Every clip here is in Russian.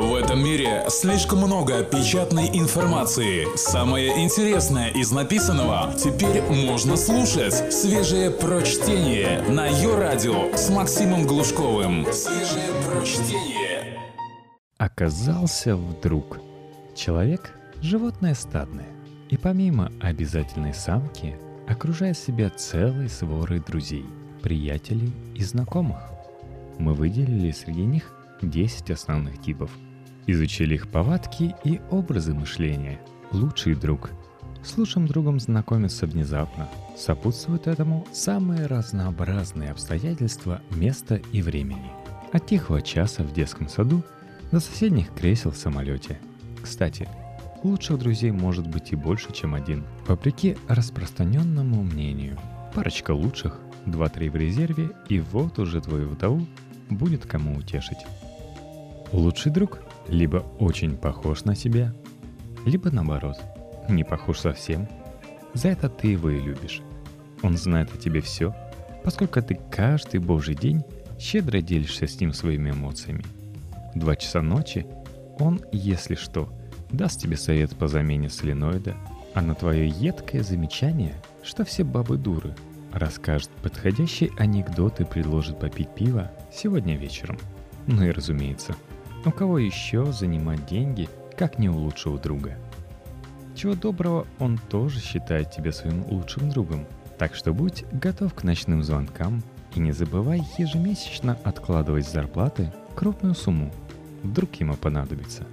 В этом мире слишком много печатной информации. Самое интересное из написанного теперь можно слушать. Свежее прочтение на ее радио с Максимом Глушковым. Свежее прочтение. Оказался вдруг. Человек – животное стадное. И помимо обязательной самки, окружает себя целой сворой друзей, приятелей и знакомых. Мы выделили среди них 10 основных типов – Изучили их повадки и образы мышления. Лучший друг. С лучшим другом знакомиться внезапно. Сопутствуют этому самые разнообразные обстоятельства места и времени. От тихого часа в детском саду до соседних кресел в самолете. Кстати, лучших друзей может быть и больше, чем один. Вопреки распространенному мнению. Парочка лучших, два-три в резерве, и вот уже твою вдову будет кому утешить. Лучший друг либо очень похож на себя, либо наоборот, не похож совсем. За это ты его и любишь. Он знает о тебе все, поскольку ты каждый божий день щедро делишься с ним своими эмоциями. Два часа ночи он, если что, даст тебе совет по замене соленоида, а на твое едкое замечание, что все бабы дуры, расскажет подходящий анекдот и предложит попить пиво сегодня вечером. Ну и разумеется – у кого еще занимать деньги, как не у лучшего друга? Чего доброго, он тоже считает тебя своим лучшим другом. Так что будь готов к ночным звонкам и не забывай ежемесячно откладывать с зарплаты крупную сумму. Вдруг ему понадобится.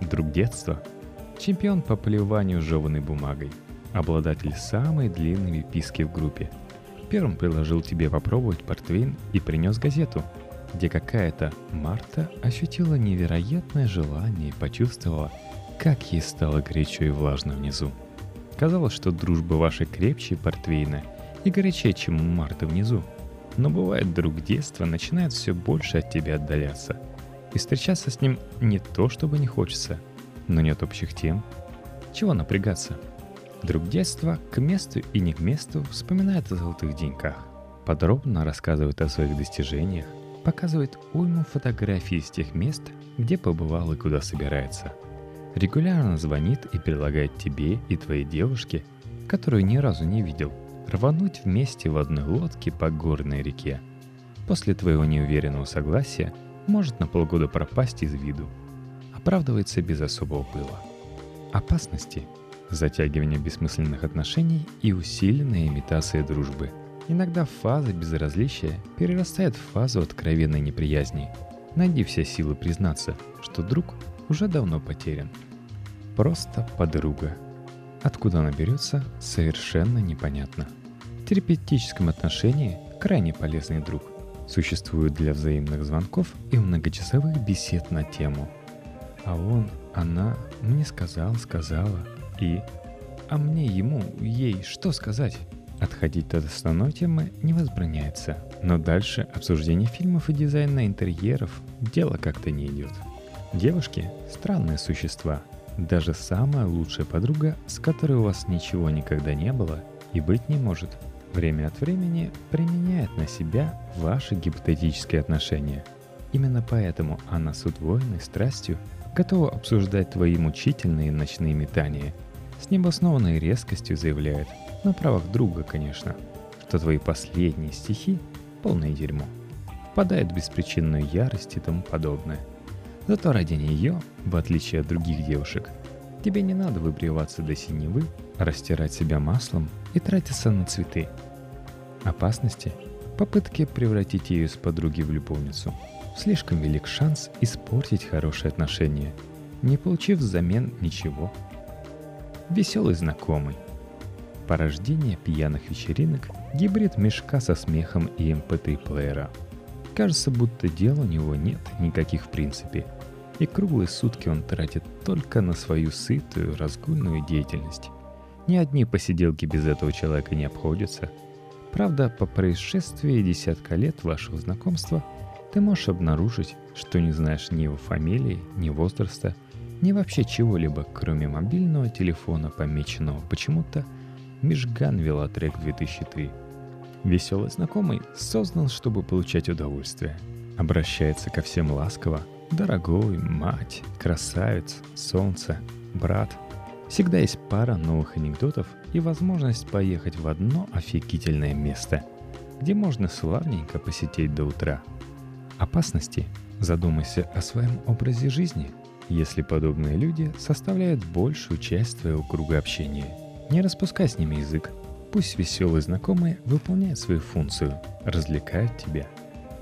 Друг детства – чемпион по поливанию жеванной бумагой, обладатель самой длинной виписки в группе. Первым предложил тебе попробовать портвейн и принес газету – где какая-то Марта ощутила невероятное желание и почувствовала, как ей стало горячо и влажно внизу. Казалось, что дружба ваша крепче портвейна и горячее, чем у Марты внизу. Но бывает, друг детства начинает все больше от тебя отдаляться. И встречаться с ним не то, чтобы не хочется, но нет общих тем. Чего напрягаться? Друг детства к месту и не к месту вспоминает о золотых деньках, подробно рассказывает о своих достижениях, показывает уйму фотографий из тех мест, где побывал и куда собирается. Регулярно звонит и предлагает тебе и твоей девушке, которую ни разу не видел, рвануть вместе в одной лодке по горной реке. После твоего неуверенного согласия может на полгода пропасть из виду. Оправдывается без особого пыла. Опасности – затягивание бессмысленных отношений и усиленная имитация дружбы – Иногда фаза безразличия перерастает в фазу откровенной неприязни. Найди все силы признаться, что друг уже давно потерян. Просто подруга. Откуда она берется, совершенно непонятно. В терапевтическом отношении крайне полезный друг. Существует для взаимных звонков и многочасовых бесед на тему. А он, она, мне сказал, сказала, и... А мне ему, ей, что сказать? Отходить от основной темы не возбраняется, но дальше обсуждение фильмов и дизайна интерьеров дело как-то не идет. Девушки – странные существа. Даже самая лучшая подруга, с которой у вас ничего никогда не было и быть не может, время от времени применяет на себя ваши гипотетические отношения. Именно поэтому она с удвоенной страстью готова обсуждать твои мучительные ночные метания. С необоснованной резкостью заявляет – на правах друга, конечно, что твои последние стихи — полное дерьмо. Впадает в беспричинную ярость и тому подобное. Зато ради нее, в отличие от других девушек, тебе не надо выбриваться до синевы, растирать себя маслом и тратиться на цветы. Опасности — попытки превратить ее из подруги в любовницу. Слишком велик шанс испортить хорошие отношения, не получив взамен ничего. Веселый знакомый, Порождение пьяных вечеринок – гибрид мешка со смехом и mp3-плеера. Эм Кажется, будто дел у него нет никаких в принципе. И круглые сутки он тратит только на свою сытую, разгульную деятельность. Ни одни посиделки без этого человека не обходятся. Правда, по происшествии десятка лет вашего знакомства ты можешь обнаружить, что не знаешь ни его фамилии, ни возраста, ни вообще чего-либо, кроме мобильного телефона, помеченного почему-то – Мижган Велотрек 2003. Веселый знакомый создан, чтобы получать удовольствие. Обращается ко всем ласково, Дорогой, мать, красавец, солнце, брат. Всегда есть пара новых анекдотов и возможность поехать в одно офигительное место, где можно славненько посетить до утра. Опасности? Задумайся о своем образе жизни, если подобные люди составляют большую часть твоего круга общения. Не распускай с ними язык. Пусть веселые знакомые выполняют свою функцию, развлекают тебя.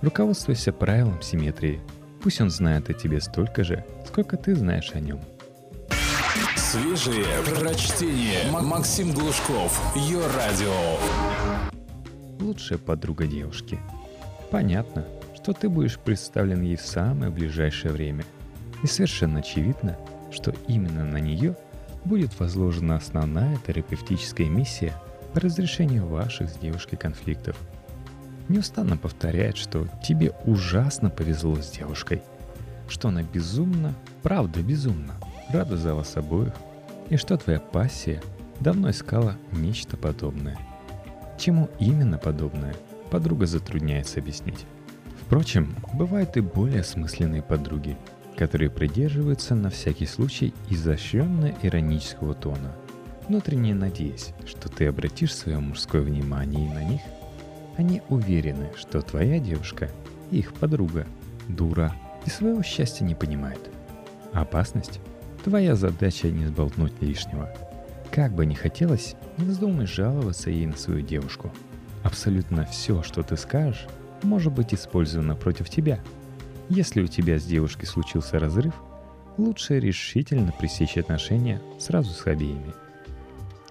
Руководствуйся правилом симметрии. Пусть он знает о тебе столько же, сколько ты знаешь о нем. Свежие прочтение. Максим Глушков. Ее радио. Лучшая подруга девушки. Понятно, что ты будешь представлен ей в самое ближайшее время. И совершенно очевидно, что именно на нее будет возложена основная терапевтическая миссия по разрешению ваших с девушкой конфликтов. Неустанно повторяет, что тебе ужасно повезло с девушкой, что она безумно, правда безумно, рада за вас обоих, и что твоя пассия давно искала нечто подобное. Чему именно подобное, подруга затрудняется объяснить. Впрочем, бывают и более осмысленные подруги, которые придерживаются на всякий случай изощренно-иронического тона, внутренне надеясь, что ты обратишь свое мужское внимание на них. Они уверены, что твоя девушка, их подруга, дура и своего счастья не понимает. Опасность? Твоя задача не сболтнуть лишнего. Как бы ни хотелось, не вздумай жаловаться ей на свою девушку. Абсолютно все, что ты скажешь, может быть использовано против тебя. Если у тебя с девушкой случился разрыв, лучше решительно пресечь отношения сразу с обеими.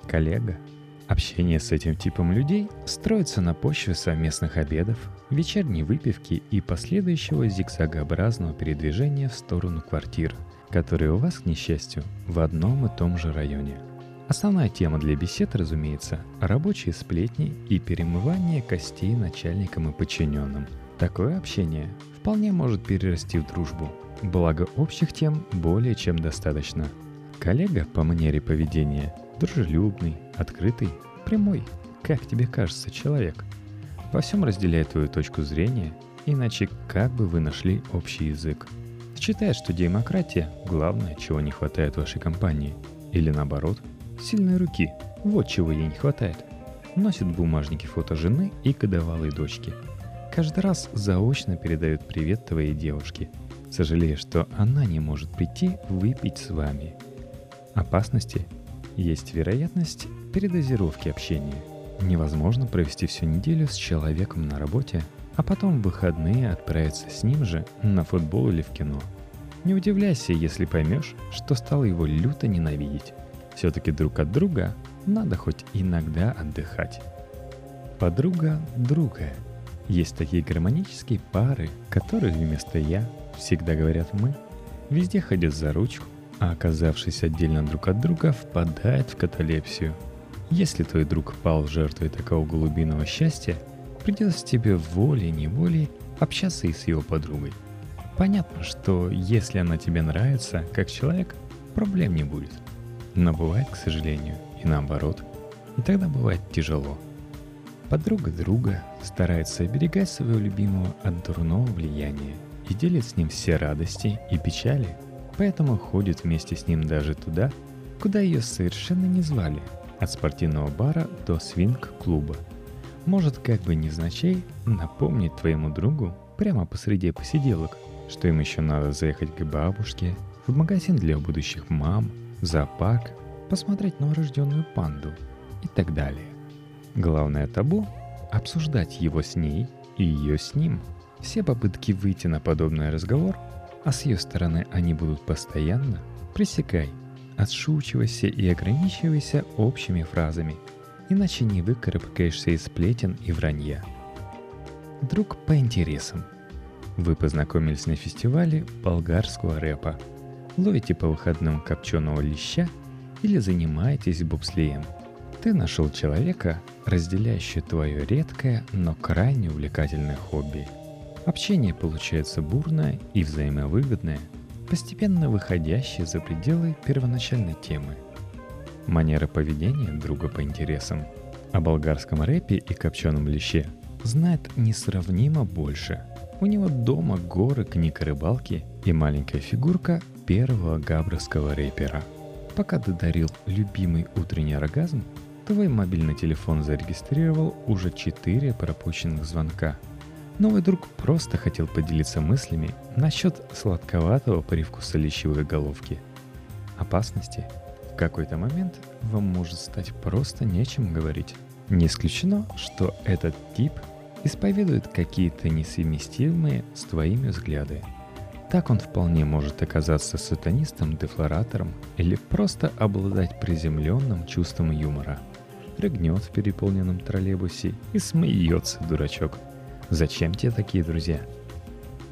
Коллега. Общение с этим типом людей строится на почве совместных обедов, вечерней выпивки и последующего зигзагообразного передвижения в сторону квартир, которые у вас, к несчастью, в одном и том же районе – Основная тема для бесед, разумеется, рабочие сплетни и перемывание костей начальникам и подчиненным. Такое общение вполне может перерасти в дружбу, благо общих тем более чем достаточно. Коллега по манере поведения дружелюбный, открытый, прямой, как тебе кажется, человек. Во всем разделяет твою точку зрения, иначе как бы вы нашли общий язык. Считает, что демократия – главное, чего не хватает вашей компании. Или наоборот – Сильной руки. Вот чего ей не хватает. Носит бумажники фото жены и годовалой дочки. Каждый раз заочно передает привет твоей девушке, сожалея, что она не может прийти выпить с вами. Опасности? Есть вероятность передозировки общения. Невозможно провести всю неделю с человеком на работе, а потом в выходные отправиться с ним же на футбол или в кино. Не удивляйся, если поймешь, что стал его люто ненавидеть. Все-таки друг от друга надо хоть иногда отдыхать. Подруга друга. Есть такие гармонические пары, которые вместо «я» всегда говорят «мы», везде ходят за ручку, а оказавшись отдельно друг от друга, впадают в каталепсию. Если твой друг пал жертвой такого голубиного счастья, придется тебе волей-неволей общаться и с его подругой. Понятно, что если она тебе нравится как человек, проблем не будет. Но бывает, к сожалению, и наоборот. И тогда бывает тяжело. Подруга друга старается оберегать своего любимого от дурного влияния и делит с ним все радости и печали, поэтому ходит вместе с ним даже туда, куда ее совершенно не звали, от спортивного бара до свинг-клуба. Может как бы невзначай напомнить твоему другу прямо посреди посиделок, что им еще надо заехать к бабушке, в магазин для будущих мам – зоопарк, посмотреть новорожденную панду и так далее. Главное табу – обсуждать его с ней и ее с ним. Все попытки выйти на подобный разговор, а с ее стороны они будут постоянно, пресекай, отшучивайся и ограничивайся общими фразами, иначе не выкарабкаешься из сплетен и вранья. Друг по интересам. Вы познакомились на фестивале болгарского рэпа – ловите по выходным копченого леща или занимаетесь бобслеем. Ты нашел человека, разделяющего твое редкое, но крайне увлекательное хобби. Общение получается бурное и взаимовыгодное, постепенно выходящее за пределы первоначальной темы. Манера поведения друга по интересам. О болгарском рэпе и копченом леще знает несравнимо больше. У него дома горы книг о рыбалке и маленькая фигурка первого габровского рэпера. Пока ты дарил любимый утренний оргазм, твой мобильный телефон зарегистрировал уже 4 пропущенных звонка. Новый друг просто хотел поделиться мыслями насчет сладковатого привкуса лещевой головки. Опасности в какой-то момент вам может стать просто нечем говорить. Не исключено, что этот тип исповедует какие-то несовместимые с твоими взгляды. Так он вполне может оказаться сатанистом-дефлоратором или просто обладать приземленным чувством юмора. Рыгнет в переполненном троллейбусе и смеется, дурачок. Зачем тебе такие друзья?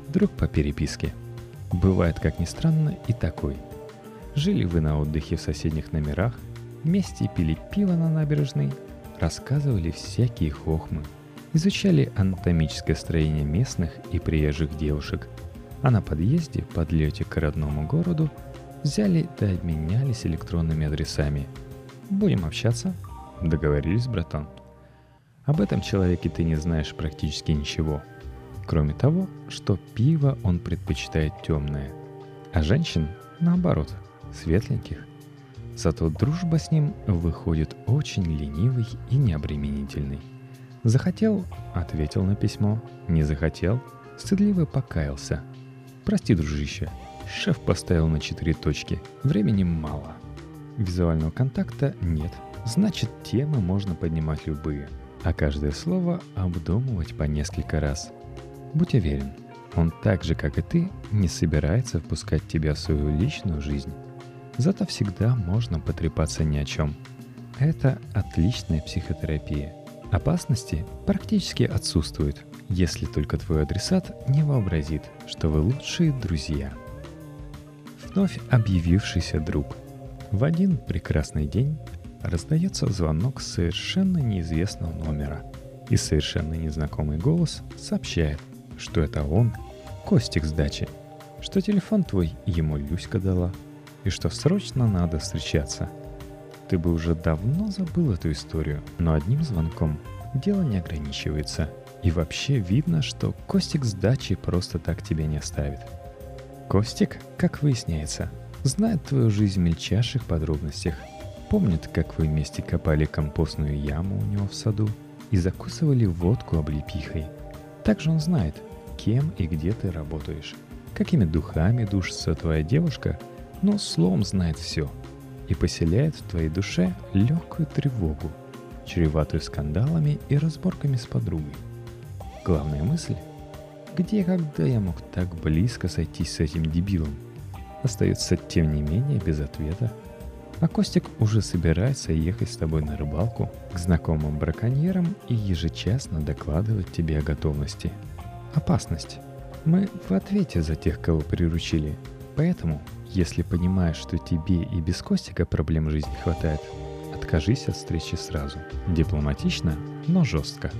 Друг по переписке. Бывает, как ни странно, и такой. Жили вы на отдыхе в соседних номерах, вместе пили пиво на набережной, рассказывали всякие хохмы, изучали анатомическое строение местных и приезжих девушек, а на подъезде, подлете к родному городу, взяли да обменялись электронными адресами. Будем общаться? Договорились, братан. Об этом человеке ты не знаешь практически ничего, кроме того, что пиво он предпочитает темное, а женщин, наоборот, светленьких. Зато дружба с ним выходит очень ленивой и необременительной. Захотел – ответил на письмо. Не захотел – стыдливо покаялся. Прости, дружище, шеф поставил на четыре точки. Времени мало. Визуального контакта нет. Значит, темы можно поднимать любые. А каждое слово обдумывать по несколько раз. Будь уверен, он так же, как и ты, не собирается впускать тебя в свою личную жизнь Зато всегда можно потрепаться ни о чем. Это отличная психотерапия. Опасности практически отсутствуют, если только твой адресат не вообразит, что вы лучшие друзья. Вновь объявившийся друг. В один прекрасный день раздается звонок с совершенно неизвестного номера, и совершенно незнакомый голос сообщает, что это он, Костик с дачи, что телефон твой ему Люська дала – и что срочно надо встречаться. Ты бы уже давно забыл эту историю, но одним звонком дело не ограничивается. И вообще видно, что Костик с дачи просто так тебя не оставит. Костик, как выясняется, знает твою жизнь в мельчайших подробностях. Помнит, как вы вместе копали компостную яму у него в саду и закусывали водку облепихой. Также он знает, кем и где ты работаешь, какими духами душится твоя девушка – но словом знает все и поселяет в твоей душе легкую тревогу, чреватую скандалами и разборками с подругой. Главная мысль – где и когда я мог так близко сойтись с этим дебилом? Остается тем не менее без ответа. А Костик уже собирается ехать с тобой на рыбалку к знакомым браконьерам и ежечасно докладывать тебе о готовности. Опасность. Мы в ответе за тех, кого приручили. Поэтому если понимаешь, что тебе и без Костика проблем жизни хватает, откажись от встречи сразу. Дипломатично, но жестко.